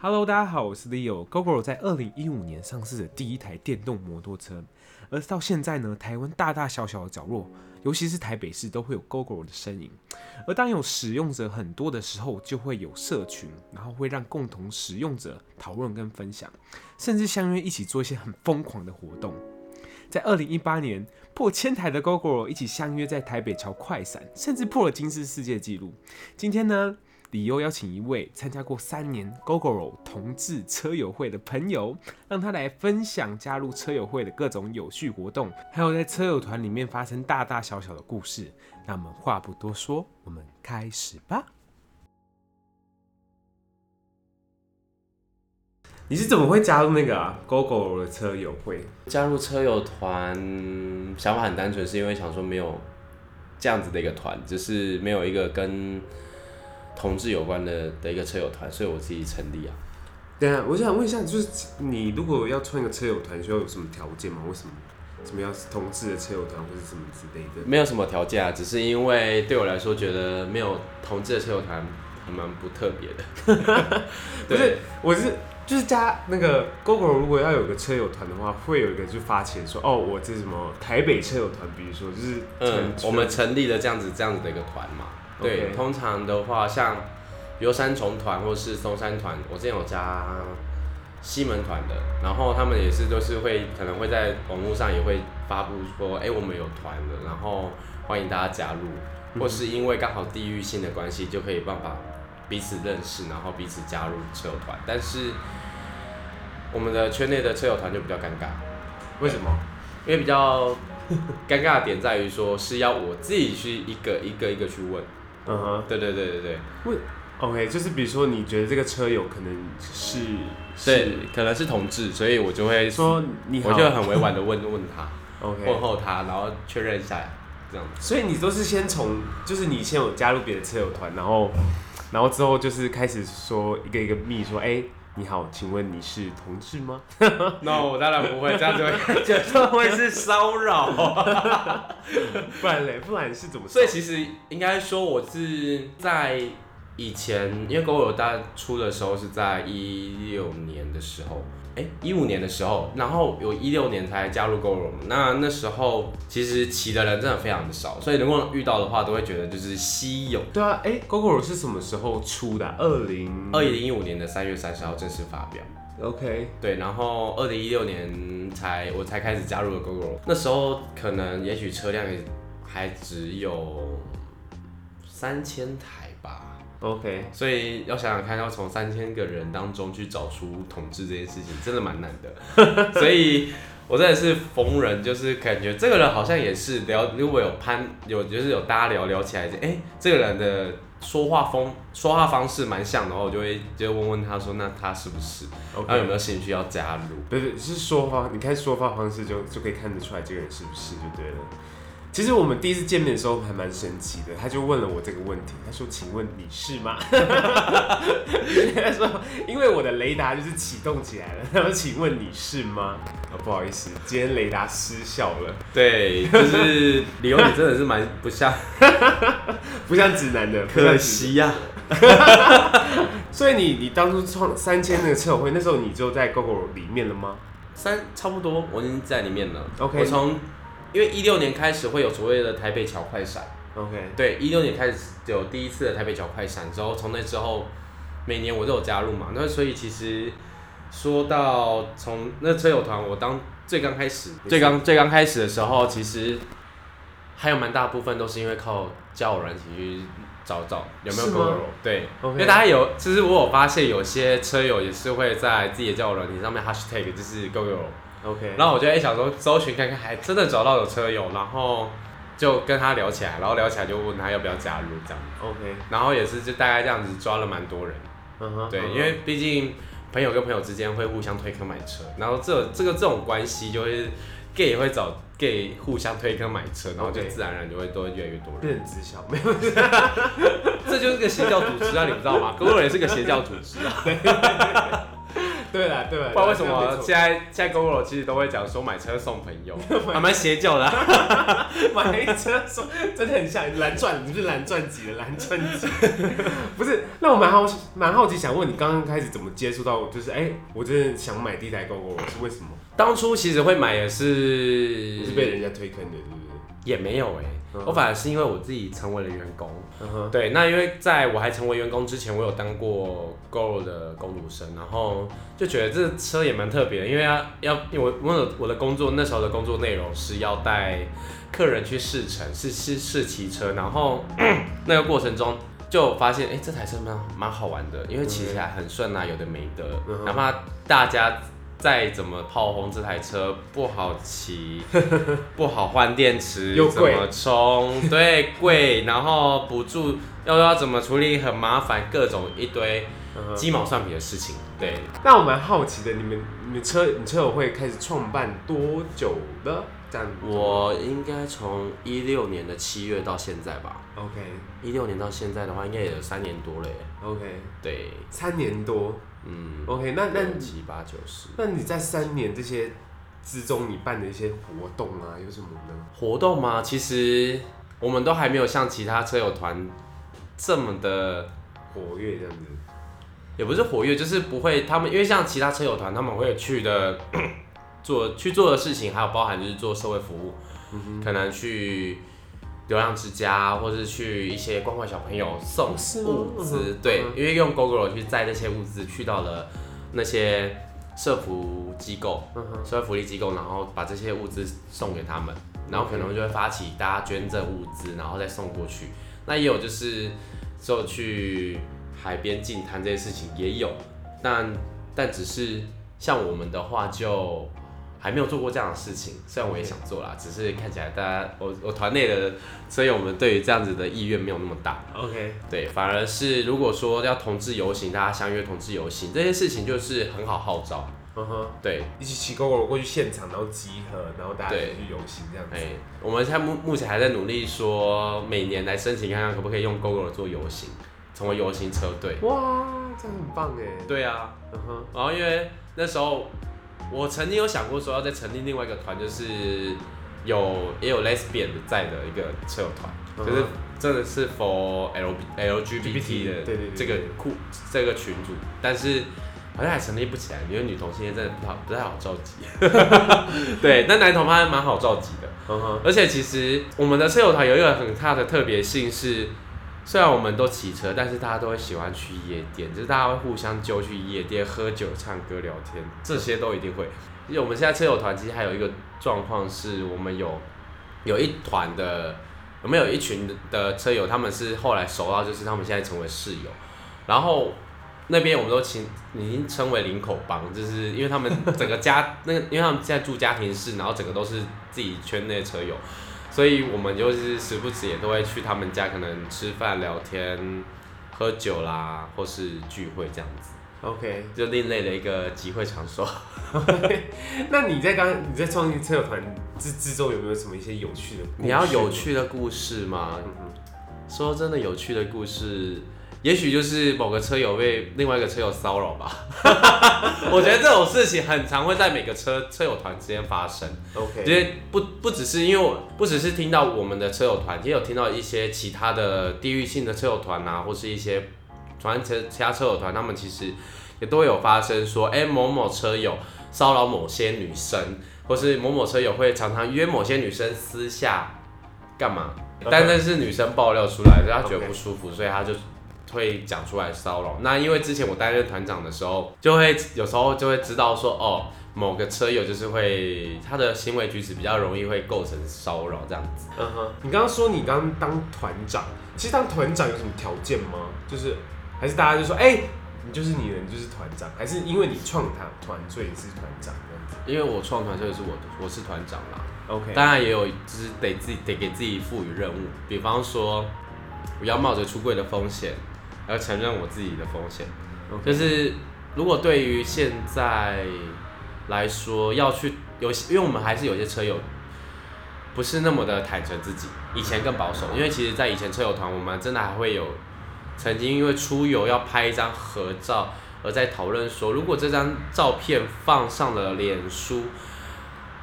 Hello，大家好，我是 Leo。GoGo 在二零一五年上市的第一台电动摩托车，而到现在呢，台湾大大小小的角落，尤其是台北市，都会有 GoGo 的身影。而当有使用者很多的时候，就会有社群，然后会让共同使用者讨论跟分享，甚至相约一起做一些很疯狂的活动。在二零一八年，破千台的 GoGo 一起相约在台北桥快闪，甚至破了金氏世界纪录。今天呢，理由邀请一位参加过三年 Gogoro 同志车友会的朋友，让他来分享加入车友会的各种有趣活动，还有在车友团里面发生大大小小的故事。那我们话不多说，我们开始吧。你是怎么会加入那个啊 Gogoro 的车友会？加入车友团想法很单纯，是因为想说没有这样子的一个团，只是没有一个跟。同志有关的的一个车友团，所以我自己成立啊。对啊，我想问一下，就是你如果要创一个车友团，需要有什么条件吗？为什么？什么要是同志的车友团，或者什么之类的？没有什么条件啊，只是因为对我来说，觉得没有同志的车友团还蛮不特别的。不是，我是就是加那个 Gogoro，如果要有个车友团的话，会有一个就发起说，哦，我这什么台北车友团，比如说就是嗯，我们成立了这样子这样子的一个团嘛。对.通常的话，像比如三重团或是松山团，我之前有加西门团的，然后他们也是都是会可能会在网络上也会发布说，哎、欸，我们有团了，然后欢迎大家加入，嗯、或是因为刚好地域性的关系，就可以办法彼此认识，然后彼此加入车友团。但是我们的圈内的车友团就比较尴尬，为什么？因为比较尴尬的点在于说，是要我自己去一个一个一个去问。嗯哼，对对对对对。问，OK，就是比如说你觉得这个车友可能是，对，可能是同志，所以我就会说，你我就很委婉的问问他，OK，问候他，然后确认一下，这样。所以你都是先从，就是你先有加入别的车友团，然后，然后之后就是开始说一个一个密说，哎。你好，请问你是同志吗？No，我当然不会，这样子会，这样会是骚扰。不然嘞，不然是怎么？所以其实应该说，我是在以前，因为 Gogoro 大出的时候是在一六年的时候。哎，一五年的时候，然后有一六年才加入 Gogoro。那那时候其实骑的人真的非常的少，所以如果遇到的话，都会觉得就是稀有。对啊，哎，Gogoro 是什么时候出的啊？二零二零一五年的三月三十号正式发表。OK，对，然后二零一六年才我才开始加入了 Gogoro。那时候可能也许车辆也还只有三千台。OK，所以要想想看，要从三千个人当中去找出统治这件事情，真的蛮难的。所以我真的是逢人就是感觉这个人好像也是聊，如果有攀有就是有大家聊聊起来，哎、欸，这个人的说话风说话方式蛮像的话，我就会就问问他说，那他是不是？Okay. 他有没有兴趣要加入？对对，是说话，你看说话方式就就可以看得出来这个人是不是就对了。其实我们第一次见面的时候还蛮神奇的，他就问了我这个问题，他说：“请问你是吗？”他说：“因为我的雷达就是启动起来了。”他说：“请问你是吗？”啊、哦，不好意思，今天雷达失效了。对，就是理由你真的是蛮不像，不像直男的，可惜呀、啊。所以你你当初创三千那个车友会，那时候你就在 Gogoro 里面了吗？三差不多，我已经在里面了。OK，我从。因为一六年开始会有所谓的台北桥快闪，OK，对，一六年开始有第一次的台北桥快闪之后，从那之后每年我都有加入嘛，那所以其实说到从那车友团，我当最刚开始，最刚最刚开始的时候，其实还有蛮大部分都是因为靠交友软体去找找有没有 Gogoro，对，Okay. 因为大家有，其实我有发现有些车友也是会在自己的交友软体上面 hashtag 就是 Gogoro。OK，然后我就哎想说搜寻看看，还真的找到有车友，然后就跟他聊起来，然后聊起来就问他要不要加入这样。OK，然后也是就大概这样子抓了蛮多人。嗯哼，对，因为毕竟朋友跟朋友之间会互相推坑买车，然后这这个这种关系就会 gay 也会找 gay 互相推坑买车，然后就自然而然就会多越来越多人。认知小没有？这就是个邪教组织啊，你不知道吗？Gogoro 也是个邪教组织啊。对啦对啦，不知道为什么现在现在 Gogoro 其实都会讲说买车送朋友，还蛮邪教的、啊。买车送 真的很像蓝钻，你是蓝钻级的蓝钻级。不是，那我蛮好蛮好奇，想问你刚刚开始怎么接触到，就是哎、欸，我真的想买第一台 Gogoro 是为什么？当初其实会买也是是被人家推坑的，是不是？也没有哎、欸。我反而是因为我自己成为了员工，uh. 对，那因为在我还成为员工之前，我有当过 Gogoro 的工读生，然后就觉得这车也蛮特别的，因为要要，因为我我我的工作那时候的工作内容是要带客人去试乘，是试试骑车，然后 那个过程中就发现，哎、欸，这台车蛮蛮好玩的，因为骑起来很顺啊，有的没的，哪怕、uh. 大家。再怎么炮轰这台车不好骑，不好换电池，又怎么充？对，贵，然后补助又要怎么处理，很麻烦，各种一堆鸡毛蒜皮的事情。对，那我蛮好奇的，你们你们车你车友会开始创办多久了？这样我应该从一六年的七月到现在吧。OK，一六年到现在的话，应该也有三年多了耶。OK，对，三年多。嗯，OK，那那七八九十，那你在三年这些之中，你办的一些活动啊，有什么呢？活动吗？其实我们都还没有像其他车友团这么的活跃，这样子，也不是活跃，就是不会。他们因为像其他车友团，他们会去的 做去做的事情，还有包含就是做社会服务，嗯、哼可能去。流浪之家，或是去一些关怀小朋友送物资，对，因为用 Gogoro 去载那些物资，去到了那些社福机构、社会福利机构，然后把这些物资送给他们，然后可能就会发起大家捐赠物资，然后再送过去。那也有就是就去海边净滩这些事情也有，但但只是像我们的话就。还没有做过这样的事情，虽然我也想做啦只是看起来大家我我团内的所以我们对于这样子的意愿没有那么大。OK，对，反而是如果说要同志游行，大家相约同志游行这些事情就是很好号召。嗯哼、uh，huh. 对，一起骑 Gogoro 过去现场，然后集合，然后大家一起去游行这样子。哎，我们现在目目前还在努力说每年来申请看看可不可以用 Gogoro 做游行，成为游行车队。哇，这样很棒哎。对啊，嗯哼、uh，huh. 然后因为那时候。我曾经有想过说要再成立另外一个团，就是有也有 lesbian 的在的一个车友团，嗯、就是真的是 for L LGBT 的这个库这个群组，但是好像还成立不起来，因为女同性恋真的不好不太好召集。对，但男同还蛮好召集的。嗯、哼而且其实我们的车友团有一个很大的特别性是。虽然我们都骑车，但是大家都会喜欢去夜店，就是大家会互相揪去夜店喝酒、唱歌、聊天，这些都一定会。因为我们现在车友团其实还有一个状况是，我们有有一团的，我们有一群的车友，他们是后来熟到，就是他们现在成为室友，然后那边我们都称已经称为林口帮，就是因为他们整个家那个，因为他们现在住家庭式，然后整个都是自己圈内车友。所以我们就是时不时也都会去他们家，可能吃饭、聊天、喝酒啦，或是聚会这样子。OK，就另类的一个集会场所。那你在刚你在创立车友团之之中有没有什么一些有趣的故事？你要有趣的故事吗？嗯、说真的，有趣的故事。也许就是某个车友被另外一个车友骚扰吧。我觉得这种事情很常会在每个车车友团之间发生。OK，因为不不只是因为我不只是听到我们的车友团，也有听到一些其他的地域性的车友团啊，或是一些团车其他车友团，他们其实也都有发生说，哎、欸，某某车友骚扰某些女生，或是某某车友会常常约某些女生私下干嘛.但那是女生爆料出来的，他觉得不舒服.所以她就。会讲出来骚扰，那因为之前我担任团长的时候，就会有时候就会知道说，哦，某个车友就是会他的行为举止比较容易会构成骚扰这样子。嗯哼，你刚刚说你刚当团长，其实当团长有什么条件吗？就是还是大家就说，哎、欸，你就是你人，你就是团长，还是因为你创团团所以你是团长这样子？因为我创团所以是我我是团长啦。OK，当然也有就是得自己得给自己赋予任务，比方说我要冒着出柜的风险。要承认我自己的风险.就是如果对于现在来说要去有，因为我们还是有些车友不是那么的坦诚自己，以前更保守，因为其实，在以前车友团，我们真的还会有曾经因为出游要拍一张合照，而在讨论说，如果这张照片放上了脸书，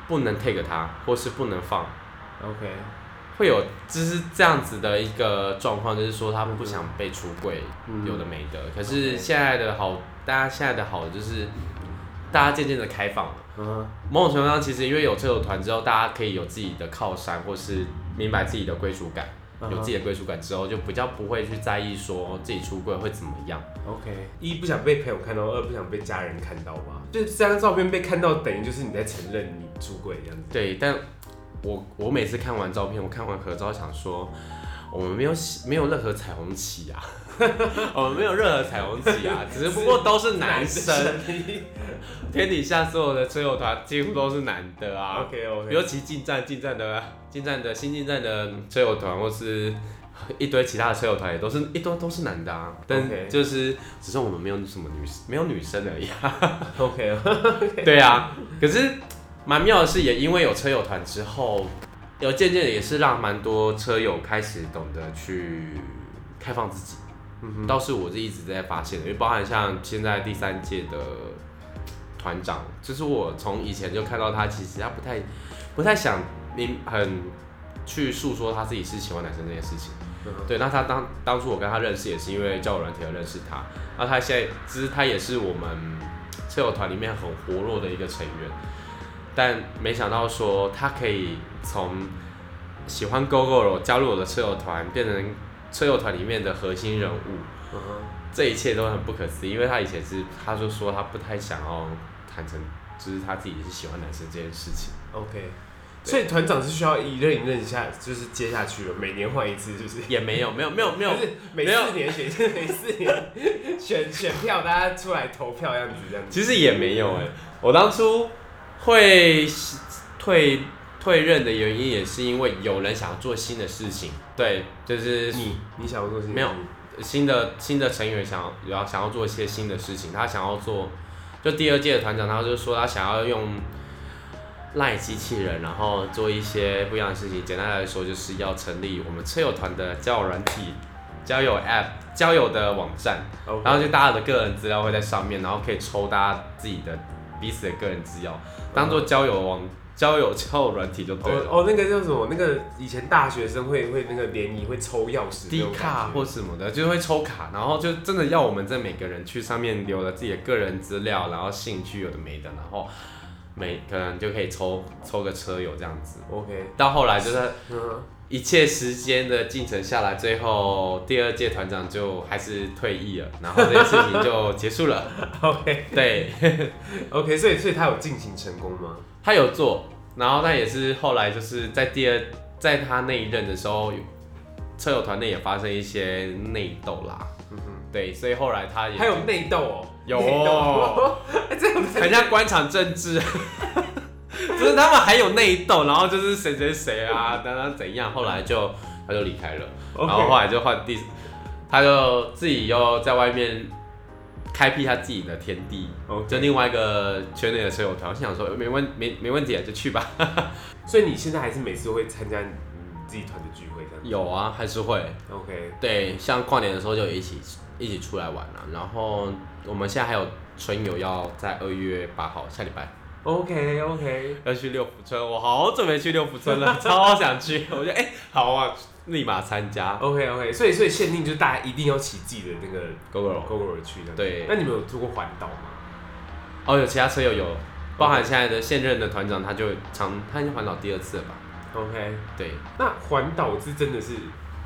不能 take 它，或是不能放，OK，会有就是这样子的一个状况，就是说他们不想被出柜，嗯、有的没的。可是现在的好，大家现在的好就是，大家渐渐的开放了。嗯，某种程度上，其实因为有车友团之后，大家可以有自己的靠山，或是明白自己的归属感。有自己的归属感之后，就比较不会去在意说自己出柜会怎么样。OK，一不想被朋友看到，二不想被家人看到吧？就这张照片被看到，等于就是你在承认你出柜这样子。对，但我我每次看完照片，我看完合照，想说我们没有没有任何彩虹旗啊。我们没有任何彩虹旗啊，只是不过都是男生。天底下所有的车友团几乎都是男的啊。OK OK。尤其进站进站的进站的新进站的车友团，或是一堆其他的车友团，也都是一堆都是男的啊。但就是只是我们没有什么女没有女生而已啊。OK。对啊，可是蛮妙的是，也因为有车友团之后，有渐渐的也是让蛮多车友开始懂得去开放自己。倒是我是一直在发现的，因为包含像现在第三届的团长，就是我从以前就看到他，其实他不太不太想你很去诉说他自己是喜欢男生这件事情。对，那他当当初我跟他认识也是因为交友软体而认识他，那他现在其实他也是我们车友团里面很活络的一个成员，但没想到说他可以从喜欢 Gogoro 加入我的车友团变成。车友团里面的核心人物，嗯、这一切都很不可思议，因为他以前是，他就说他不太想要坦诚，就是他自己是喜欢男生这件事情。OK，所以团长是需要一任一任下，就是接下去了，每年换一次，就是。也没有没有没有没有，就是每四年选，每四年选选票，大家出来投票样子这样子。其实也没有哎、欸，我当初会退。退任的原因也是因为有人想要做新的事情，对，就是你，你想要做新的没有新的新的成员想要要想要做一些新的事情，他想要做，就第二届的团长，他就说他想要用赖机器人，然后做一些不一样的事情。简单来说，就是要成立我们车友团的交友软体、交友 App、交友的网站.然后就大家的个人资料会在上面，然后可以抽大家自己的彼此的个人资料，当做交友网。交友交友软体就对了哦，哦，那个叫什么？那个以前大学生会会那个联谊会抽钥匙，D 卡或什么的，就是会抽卡，然后就真的要我们这每个人去上面留了自己的个人资料，然后兴趣有的没的，然后每可能就可以抽抽个车友这样子。OK，到后来就是一切时间的进程下来，最后第二届团长就还是退役了，然后这件事情就结束了。OK，对，OK，所以所以他有进行成功吗？他有做，然后他也是后来就是在第二，在他那一任的时候，车友团内也发生一些内斗啦。嗯哼，对，所以后来他也还有内斗哦，有哦，这样很像官场政治，就是他们还有内斗，然后就是谁谁谁啊，等等怎样，后来就他就离开了.然后后来就换第，他就自己又在外面。开辟他自己的天地，Okay. 就另外一个圈内的车友团，我想说没问没没问题啊，就去吧。所以你现在还是每次都会参加你自己团的聚会这样？有啊，还是会。OK。对，像跨年的时候就一起一起出来玩了，然后我们现在还有春游要在二月八号下礼拜。OK OK。要去六福村，我好久没去六福村了，超想去。我觉得哎、欸，好啊。立马参加，OK OK，所以所以限定就是大家一定要骑自己的那个 Gogoro Gogoro 去的。对，那你们有做过环岛吗？哦，有其他车友有，包含现在的现任的团长，他就常他已经环岛第二次了吧？OK，对，那环岛是真的是。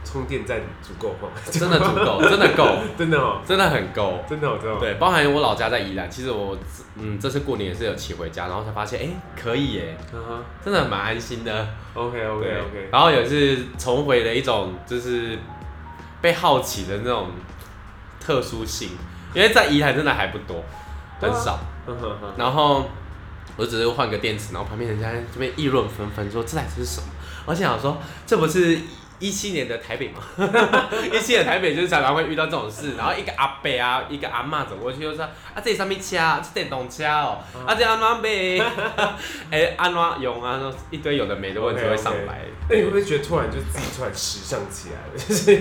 充电站足够吗？真的足够，真的够，真的哦，真的很够，真的哦，真的。对，包含我老家在宜兰，其实我嗯这次过年也是有骑回家，然后才发现哎、欸、可以耶，真的蛮安心的。OK OK OK。然后也是重回了一种就是被好奇的那种特殊性，因为在宜兰真的还不多，很少。然后我只是换个电池，然后旁边人家这边议论纷纷说这台车是什么，而且想说这不是。一七年的台北嘛，一七年的台北就是常常会遇到这种事，然后一个阿伯啊，一个阿妈走过去就说：“啊，这是什么车？这电动车哦，啊，这安怎买？哎，安怎用啊？一堆有的没的问题会上来。那你会不会觉得突然就自己突然时尚起来了？就是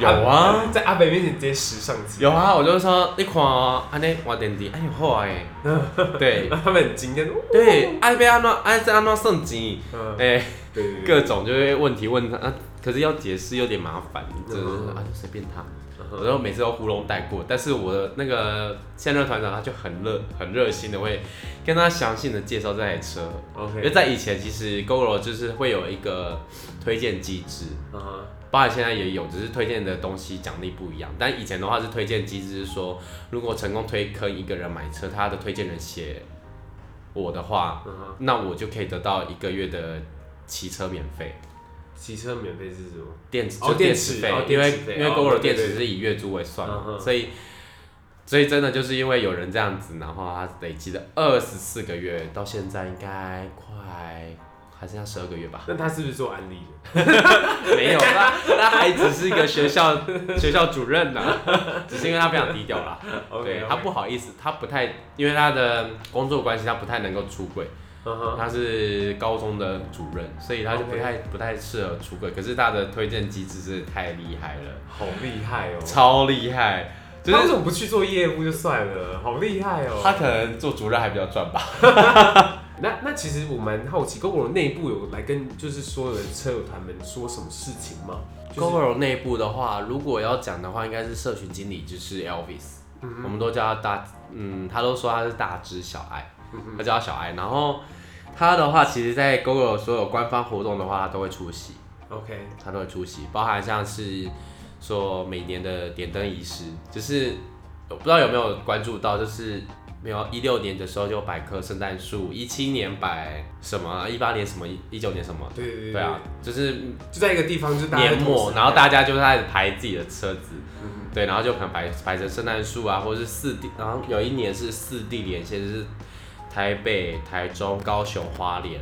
有啊，在阿伯面前直接时尚起来。有啊，我就说你看安尼换电池，哎呦好哎，对，他们很惊讶。对，阿伯安怎安怎安怎算钱？哎，各种就会问题问他。可是要解释有点麻烦，就是啊，就随便他，然后每次都糊弄带过。但是我的那个现任团长他就很热很热心的会跟他详细的介绍这台车。OK，因为在以前其实 Gogoro 就是会有一个推荐机制，包括现在也有，只是推荐的东西奖励不一样。但以前的话是推荐机制，是说如果成功推坑一个人买车，他的推荐人写我的话，那我就可以得到一个月的骑车免费。骑车免费是什么？电池，就电池费，因为因为 Gogoro 电池是以月租为算，所以所以真的就是因为有人这样子，然后他累积了二十四个月，到现在应该快还剩下十二个月吧？那他是不是做安利？没有，他他还只是一个学校学校主任呢，只是因为他非常低调啦。对，他不好意思，他不太因为他的工作关系，他不太能够出柜。他是高中的主任，所以他就不太.不太适合出轨。可是他的推荐机制是太厉害了，好厉害哦，超厉害。就是、他为什么不去做业务就算了？好厉害哦。他可能做主任还比较赚吧。那那其实我蛮好奇，Gogoro 内部有来跟就是所有的车友团们说什么事情吗？Gogoro 内部的话，如果要讲的话，应该是社群经理就是 Elvis，、嗯、我们都叫他大，嗯，他都说他是大只小爱，他叫他小爱，然后。他的话，其实，在 Gogoro 所有官方活动的话，他都会出席。OK，他都会出席，包含像是说每年的点灯仪式，就是我不知道有没有关注到，就是没有一六年的时候就摆棵圣诞树，一七年摆什么，一八年什么，一九年什么，对对对，对啊，就是就在一个地方，就是年末，然后大家就开始排自己的车子，对，然后就可能摆摆着圣诞树啊，或者是四地，然后有一年是四地连线，就是。台北、台中、高雄、花莲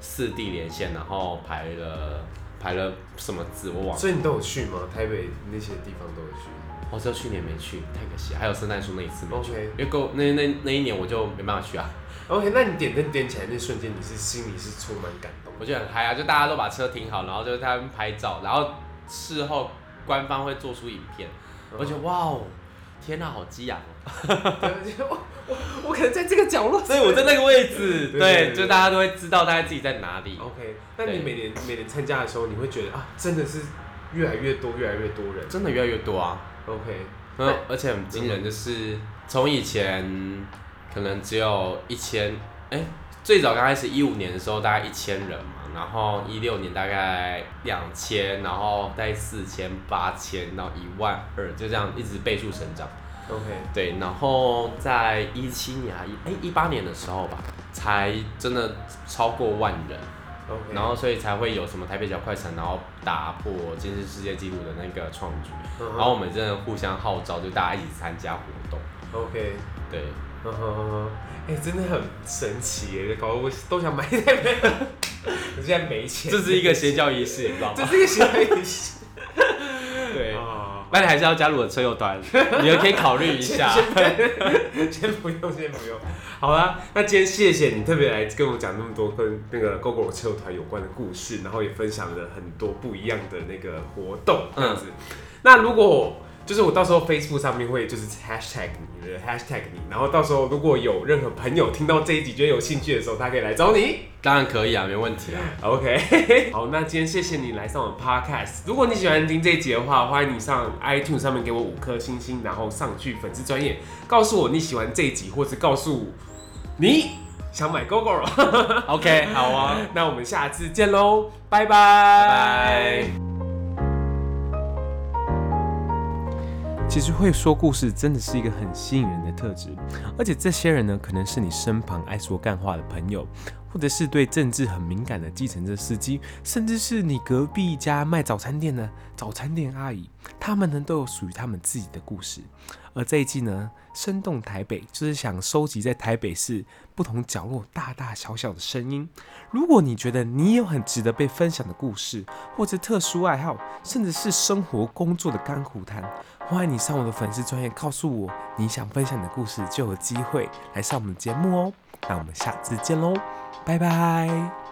四地连线，然后排了排了什么字我忘了。所以你都有去吗？台北那些地方都有去？我只有去年没去，太可惜。还有圣诞树那一次没去.因为够那那那一年我就没办法去啊。OK，那你点灯点起来那瞬间，你是心里是充满感动？我觉得很嗨啊！就大家都把车停好，然后就在那边拍照，然后事后官方会做出影片，我觉得哇哦。天呐，好激昂哦！我我可能在这个角落，所以我在那个位置，对，就大家都会知道大家自己在哪里。OK，那你每年每年参加的时候，你会觉得啊，真的是越来越多，越来越多人，真的越来越多啊。OK，那而且很惊人，就是从以前可能只有一千，哎，最早刚开始一五年的时候大概一千人嘛。然后一六年大概两千，然后大概四千、八千，然后一万二，就这样一直倍数成长。OK，对，然后在一七年啊一哎一八年的时候吧，才真的超过万人。OK，然后所以才会有什么台北小快车，然后打破今日世界纪录的那个创举。Uh huh. 然后我们真的互相号召，就大家一起参加活动。OK，对。哎、uh 真的很神奇耶！搞得我都想买台北。我 现在没钱。这是一个邪教仪式，你知道吗？这是一个邪教仪式。对。那你还是要加入我的车友团，你也可以考虑一下。先不用，先不用。好啦，那今天谢谢你特别来跟我讲那么多跟那个 Gogoro 车友团有关的故事，然后也分享了很多不一样的那个活动，这样子。嗯、那如果就是我到时候 Facebook 上面会就是 hashtag 你的 hashtag 你，然后到时候如果有任何朋友听到这一集觉得有兴趣的时候，他可以来找你。当然可以啊，没问题啊。OK，好，那今天谢谢你来上我的 Podcast。如果你喜欢听这一集的话，欢迎你上 iTunes 上面给我五颗星星，然后上去粉丝专业告诉我你喜欢这一集，或是告诉你想买 Gogoro。OK，好啊，那我们下次见喽，拜拜。拜拜。其实会说故事真的是一个很吸引人的特质，而且这些人呢，可能是你身旁爱说干话的朋友，或者是对政治很敏感的计程车司机，甚至是你隔壁一家卖早餐店的早餐店阿姨，他们呢都有属于他们自己的故事。而这一季呢，生动台北就是想收集在台北市不同角落大大小小的声音。如果你觉得你有很值得被分享的故事，或者特殊爱好，甚至是生活工作的甘苦谈，欢迎你上我的粉丝专页告诉我你想分享的故事，就有机会来上我们的节目哦。那我们下次见喽。拜拜。